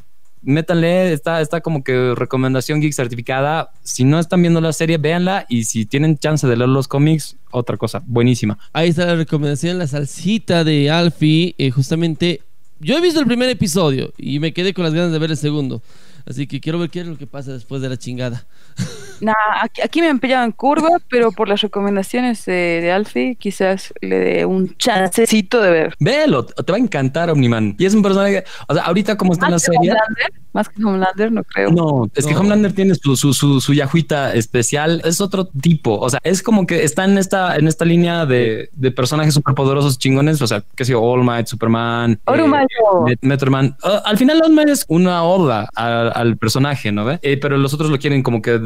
métanle, está, está como que recomendación geek certificada. Si no están viendo la serie, véanla y si tienen chance de leer los cómics, otra cosa, buenísima. Ahí está la recomendación, la salsita de Alfie. Eh, justamente, yo he visto el primer episodio y me quedé con las ganas de ver el segundo. Así que quiero ver qué es lo que pasa después de la chingada. (laughs) Nah, aquí, aquí me han pillado en curva, pero por las recomendaciones de, de Alfie, quizás le dé un chancecito de ver. Véelo, te va a encantar Omniman. Y es un personaje, o sea, ahorita como está en la Más que serie. Homelander, más que Homelander, no creo. No, es que. Homelander tiene su, su, su, su yajuita especial. Es otro tipo. O sea, es como que está en esta, en esta línea de, de personajes superpoderosos chingones. O sea, que sé yo, All Might, Superman. Met- Metroman. Ah, al final, All Might es una oda a- al personaje, ¿no? Eh, pero los otros lo quieren como que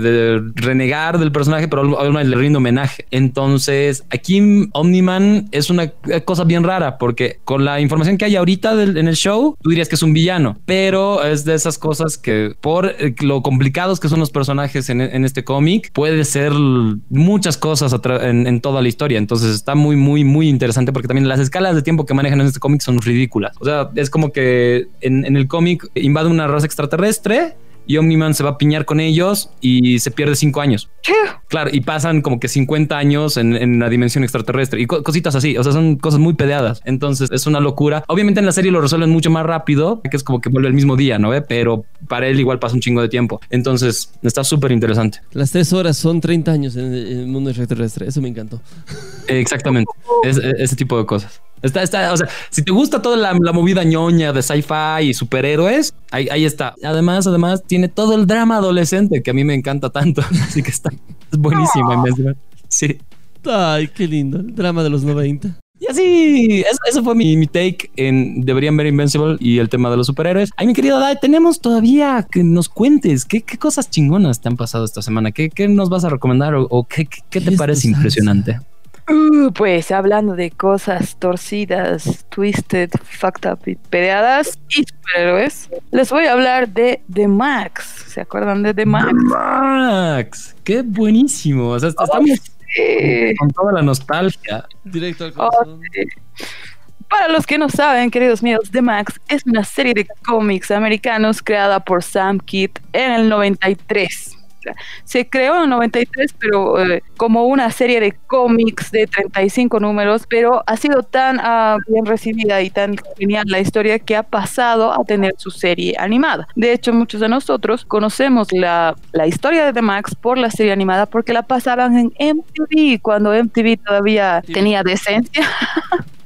renegar del personaje, pero Might le rinde homenaje. Entonces, aquí Omniman es una cosa bien rara porque con la información que hay ahorita en el show, tú dirías que es un villano, pero es de esas cosas que por eh, lo complicados que son los personajes en, este cómic, puede ser muchas cosas a en toda la historia. Entonces está muy, muy, muy interesante porque también las escalas de tiempo que manejan en este cómic son ridículas. O sea, es como que en, en el cómic invade una raza extraterrestre y Omniman se va a piñar con ellos y se pierde cinco años. Claro, y pasan como que 50 años en, en la dimensión extraterrestre y co- cositas así. O sea, son cosas muy pedeadas. Entonces es una locura. Obviamente en la serie lo resuelven mucho más rápido, que es como que vuelve el mismo día, ¿no ve? Pero para él igual pasa un chingo de tiempo. Entonces está súper interesante. Las tres horas son 30 años en el, en el mundo extraterrestre. Eso me encantó. Exactamente. Es- es- ese tipo de cosas. Está, está, o sea, si te gusta toda la, la movida ñoña de sci-fi y superhéroes, ahí, ahí está. Además, además, tiene todo el drama adolescente que a mí me encanta tanto. (laughs) Así que está, es buenísimo. Invincible. Sí. Ay, qué lindo. El drama de los 90. Y así, eso, eso fue mi, mi take en Deberían ver Invincible y el tema de los superhéroes. Ay, mi querido Dai, tenemos todavía que nos cuentes qué, qué cosas chingonas te han pasado esta semana. ¿Qué, qué nos vas a recomendar o, o qué, qué- te parece sabes. Uh, pues hablando de cosas torcidas, twisted, fucked up y pedeadas y superhéroes, les voy a hablar de The Max. ¿Se acuerdan de The Max? Max, qué buenísimo. O sea, estamos Eh, con toda la nostalgia. Directo al Oh, corazón. sí. Para los que no saben, queridos míos, The Max es una serie de cómics americanos creada por Sam Kidd en el 93. Se creó en el 93, pero eh, como una serie de cómics de 35 números, pero ha sido tan ah, bien recibida y tan genial la historia que ha pasado a tener su serie animada. De hecho, muchos de nosotros conocemos la, la historia de The Max por la serie animada porque la pasaban en MTV, cuando MTV todavía tenía decencia. (laughs)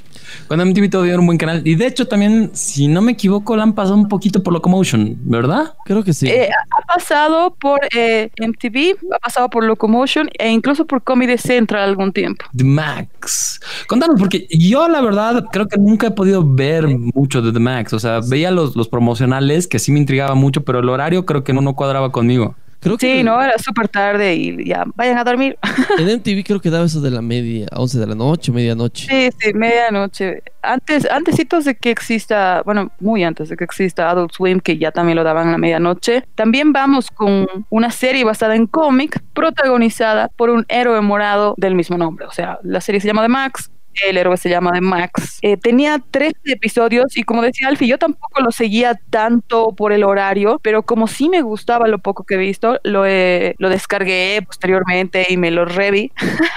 Cuando MTV todavía era un buen canal. Y de hecho, también, si no me equivoco, la han pasado un poquito por Locomotion, ¿verdad? Creo que sí. Eh, ha pasado por eh, MTV, ha pasado por Locomotion e incluso por Comedy Central algún tiempo. The Max. Contanos, porque yo la verdad creo que nunca he podido ver mucho de The Max. O sea, veía los, los promocionales que sí me intrigaba mucho, pero el horario creo que no, no cuadraba conmigo. Creo que Sí, no, era súper tarde y ya, vayan a dormir. (laughs) en MTV creo que daba eso de la media, 11 de la noche, medianoche. Sí, sí, medianoche. Antes, antesitos de que exista, bueno, muy antes de que exista Adult Swim, que ya también lo daban a la medianoche. También vamos con una serie basada en cómic, protagonizada por un héroe morado del mismo nombre. O sea, la serie se llama The Max. El héroe se llama The Max. Eh, tenía 13 episodios y como decía Alfie, yo tampoco lo seguía tanto por el horario, pero como sí me gustaba lo poco que he visto, lo, lo descargué posteriormente y me lo reví. (laughs)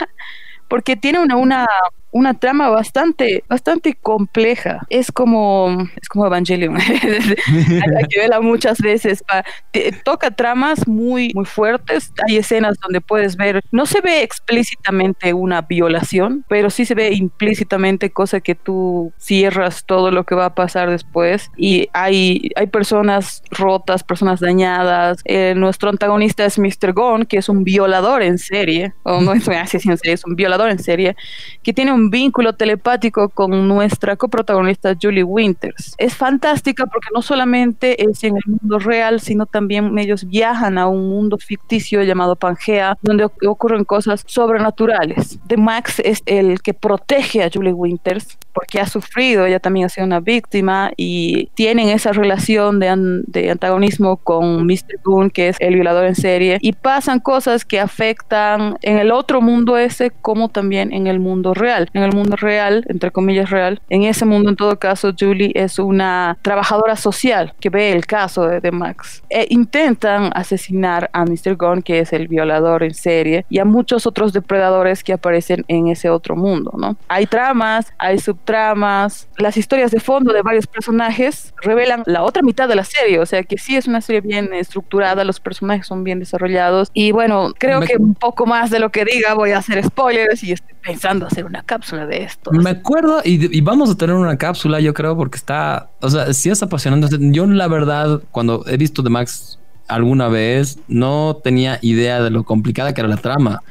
porque tiene una, una, una trama bastante, bastante compleja. Es como, es como Evangelion. (laughs) Hay que verla muchas veces. pa- te- toca tramas muy, muy fuertes. Hay escenas donde puedes ver, no se ve explícitamente una violación, pero sí se ve implícitamente cosa que tú cierras todo lo que va a pasar después. Y hay, hay personas rotas, personas dañadas. Eh, nuestro antagonista es Mr. Gon, que es un violador en serie, o no (laughs) es un asesino en serie, es un violador en serie, que tiene un vínculo telepático con nuestra coprotagonista Julie Winters. Es fantástica porque no solamente es en el mundo real, sino también ellos viajan a un mundo ficticio llamado Pangea, donde oc- ocurren cosas sobrenaturales. The Max es el que protege a Julie Winters porque ha sufrido, ella también ha sido una víctima y tienen esa relación de, an- de antagonismo con Mr. Goon, que es el violador en serie, y pasan cosas que afectan en el otro mundo ese como también en el mundo real. En el mundo real, entre comillas real, en ese mundo en todo caso, Julie es una trabajadora social que ve el caso de, de Max. E intentan asesinar a Mr. Gunn, que es el violador en serie, y a muchos otros depredadores que aparecen en ese otro mundo, ¿no? Hay tramas, hay subtramas, las historias de fondo de varios personajes revelan la otra mitad de la serie, o sea que sí es una serie bien estructurada, los personajes son bien desarrollados, y bueno, creo Me- que un poco más de lo que diga voy a hacer spoilers y estoy pensando hacer una cápsula de esto. Me acuerdo y, y vamos a tener una cápsula, yo creo, porque está, o sea, sí es apasionante. Yo la verdad, cuando he visto The Max alguna vez, no tenía idea de lo complicada que era la trama.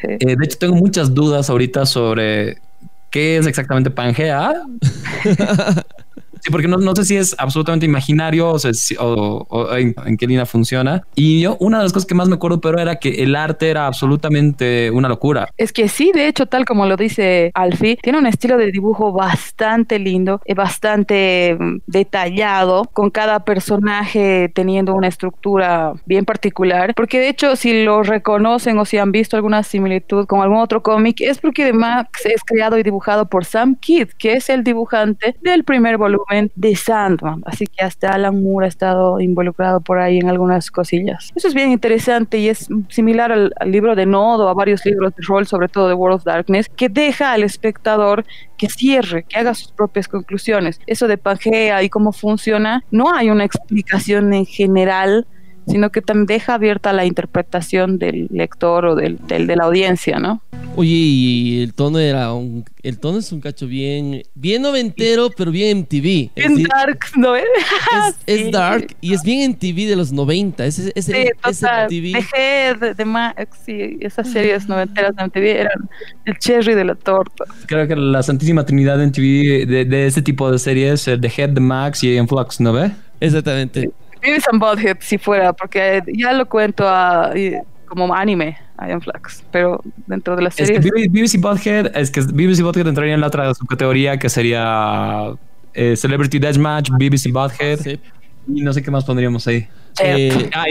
Sí. Eh, de hecho, tengo muchas dudas ahorita sobre qué es exactamente Pangea. (laughs) Sí, porque no, no sé si es absolutamente imaginario o, sea, si- o- o en, en qué línea funciona. Y yo, una de las cosas que más me acuerdo, pero era que el arte era absolutamente una locura. Es que sí, de hecho, tal como lo dice Alfie, tiene un estilo de dibujo bastante lindo, eh, bastante mm, detallado, con cada personaje teniendo una estructura bien particular. Porque de hecho, si lo reconocen o si han visto alguna similitud con algún otro cómic, es porque Max es creado y dibujado por Sam Kidd, que es el dibujante del primer volumen de Sandman. Así que hasta Alan Moore ha estado involucrado por ahí en algunas cosillas. Eso es bien interesante y es similar al, libro de Nodo, a varios libros de rol, sobre todo de World of Darkness, que deja al espectador que cierre, que haga sus propias conclusiones. Eso de Pangea y cómo funciona, no hay una explicación en general sino que también deja abierta la interpretación del lector o del- de la audiencia, ¿no? Oye, y el tono era un, el tono es un cacho bien, bien noventero, pero bien MTV. Es Bien decir, dark, ¿no ves? es, (laughs) es Sí. dark y es bien MTV de los 90. Ese, ese, Sí, ese total. MTV. De Head, de Max, sí, esas series noventeras de MTV eran el cherry de la torta. Creo que la Santísima Trinidad en TV de, de ese tipo de series, eh, The Head, The Max y Flux, ¿no ve? Exactamente. Beavis and Butthead si fuera, porque ya lo cuento a, y- como anime, Iron Flags, pero dentro de la Es que serie Beavis Beavis y Butthead, es que y Butthead entraría en la otra subcategoría que sería eh, Celebrity Deathmatch, Beavis y Butthead Sí. y no sé qué más pondríamos ahí. Eh, Ah,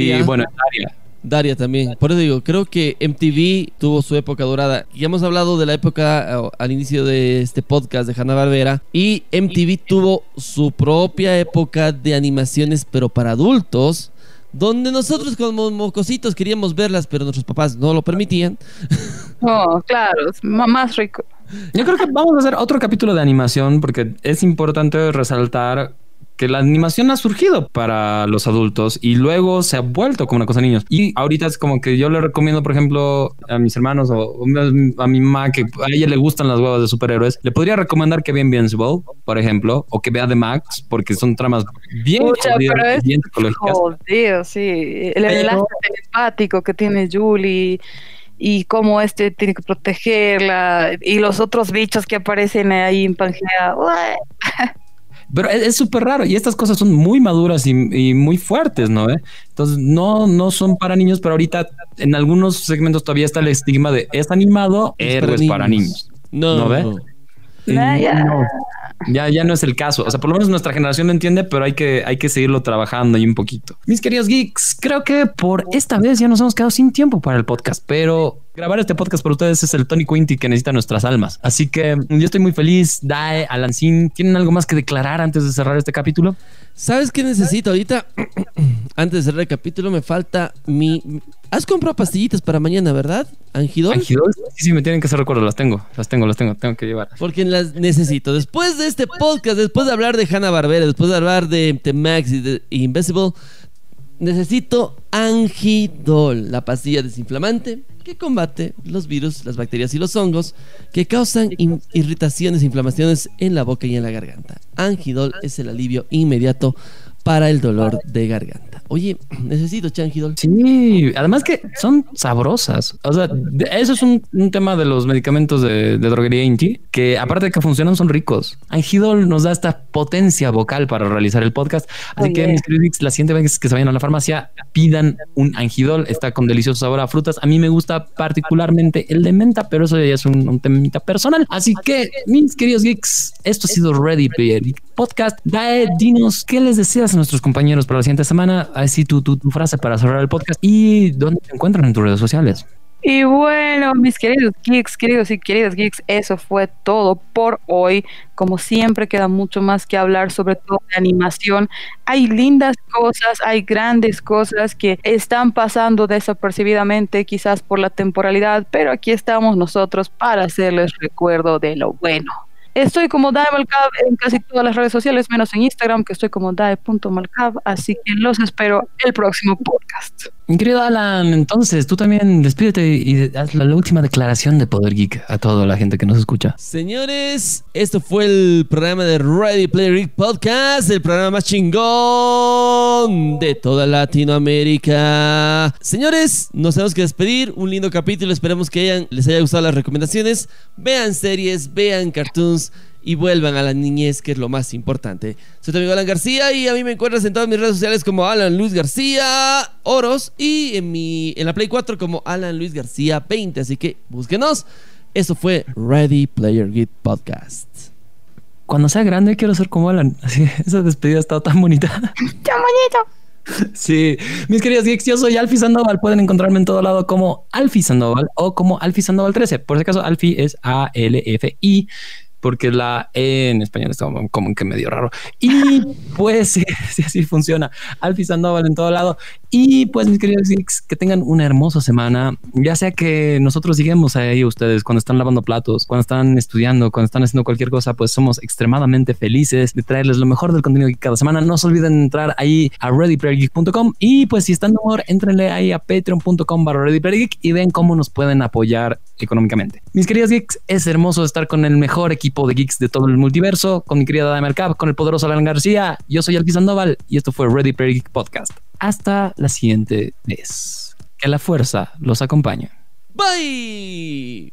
y, bueno, Daria. Daria también. Por eso digo, creo que MTV tuvo su época dorada. Ya hemos hablado de la época eh, al inicio de este podcast de Hanna Barbera. Y MTV tuvo su propia época de animaciones, pero para adultos. Donde nosotros como mocositos queríamos verlas, pero nuestros papás no lo permitían. No, claro, más rico. Yo creo que vamos a hacer otro capítulo de animación porque es importante resaltar que la animación ha surgido para los adultos y luego se ha vuelto como una cosa de niños. Y ahorita es como que yo le recomiendo, por ejemplo, a mis hermanos o a mi mamá que a ella le gustan las huevas de superhéroes, le podría recomendar que vea Invincible, por ejemplo, o que vea The Max, porque son tramas bien, Pucha, jodidas pero y es bien psicológicas. jodido, sí. El enlace telepático que tiene Julie y cómo este tiene que protegerla y los otros bichos que aparecen ahí en Pangea. Pero es súper raro y estas cosas son muy maduras y, y muy fuertes, ¿no? ¿Eh? Entonces no, no son para niños, pero ahorita en algunos segmentos todavía está el estigma de es animado, Es héroes para niños. No, ¿No ve? no. Y ya. no, ya, ya no es el caso. O sea, por lo menos nuestra generación lo entiende, pero hay que, hay que seguirlo trabajando ahí un poquito. Mis queridos geeks, creo que por esta vez ya nos hemos quedado sin tiempo para el podcast, pero grabar este podcast para ustedes es el Tony Quinty que necesita nuestras almas. Así que yo estoy muy feliz. Dae, Alancín, ¿tienen algo más que declarar antes de cerrar este capítulo? ¿Sabes qué necesito ahorita? (clears throat) Antes de cerrar el capítulo, me falta mi. ¿Has comprado pastillitas para mañana, verdad? Angidol. Angidol, sí, sí, me tienen que hacer recuerdo. Las tengo, las tengo, las tengo, tengo que llevar. Porque las necesito. Después de este podcast, después de hablar de Hanna Barbera, después de hablar de, The Max y de Invisible, necesito Angidol, la pastilla desinflamante que combate los virus, las bacterias y los hongos que causan irritaciones e inflamaciones en la boca y en la garganta. Angidol es el alivio inmediato para el dolor de garganta. Oye, (clears throat) necesito Changidol. Sí, además que son sabrosas. O sea, eso es un, un tema de los medicamentos de, de droguería Inti, que aparte de que funcionan, son ricos. Angidol nos da esta potencia vocal para realizar el podcast. Así Oh, que, yeah. mis queridos geeks, la siguiente vez que se vayan a la farmacia, pidan un Angidol. Está con delicioso sabor a frutas. A mí me gusta particularmente el de menta, pero eso ya es un, un temita personal. Así que, mis queridos geeks, esto ha sido Ready Player Podcast. Dae, dinos qué les deseas a nuestros compañeros para la siguiente semana. Así tu, tu, tu frase para cerrar el podcast y dónde te encuentran en tus redes sociales. Y bueno, mis queridos geeks, queridos y queridas geeks, eso fue todo por hoy. Como siempre, queda mucho más que hablar, sobre todo de animación. Hay lindas cosas, hay grandes cosas que están pasando desapercibidamente, quizás por la temporalidad, pero aquí estamos nosotros para hacerles recuerdo de lo bueno. Estoy como Dae.malcab en casi todas las redes sociales, menos en Instagram, que estoy como dae.malcab, así que los espero el próximo podcast. Mi querido Alan, entonces tú también despídete y haz la, última declaración de Poder Geek a toda la gente que nos escucha. Señores, esto fue el programa de Ready Player Geek Podcast, el programa más chingón de toda Latinoamérica. Señores, nos tenemos que despedir. Un lindo capítulo. Esperemos que les haya gustado las recomendaciones. Vean series, vean cartoons y vuelvan a la niñez, que es lo más importante. Soy tu amigo Alan García y a mí me encuentras en todas mis redes sociales como Alan Luis García Oros y en, mi, en la Play 4 como Alan Luis García 20. Así que búsquenos. Eso fue Ready Player Geek Podcast. Cuando sea grande quiero ser como Alan. Así, (laughs) esa despedida ha estado tan bonita. (laughs) ¡Chao, moñito! Sí, mis queridos geeks, yo soy Alfie Sandoval. Pueden encontrarme en todo lado como Alfie Sandoval o como Alfie Sandoval 13. Por si acaso, Alfie es A-L-F-I. Porque la E en español está como, que medio raro. Y (laughs) pues sí, así funciona. Alfie Sandoval en todo lado. Y pues mis queridos geeks, que tengan una hermosa semana. Ya sea que nosotros sigamos ahí ustedes cuando están lavando platos, cuando están estudiando, cuando están haciendo cualquier cosa, pues somos extremadamente felices de traerles lo mejor del contenido que cada semana. No se olviden entrar ahí a readyplayergeek.com y pues si están humor, entrenle ahí a patreon.com barra readyplayergeek y ven cómo nos pueden apoyar económicamente. Mis queridos geeks, es hermoso estar con el mejor equipo de geeks de todo el multiverso, con mi querida Dana Mercab, con el poderoso Alan García. Yo soy Alquis Sandoval y esto fue Ready Player Geek Podcast. Hasta la siguiente vez. Que la fuerza los acompañe. Bye.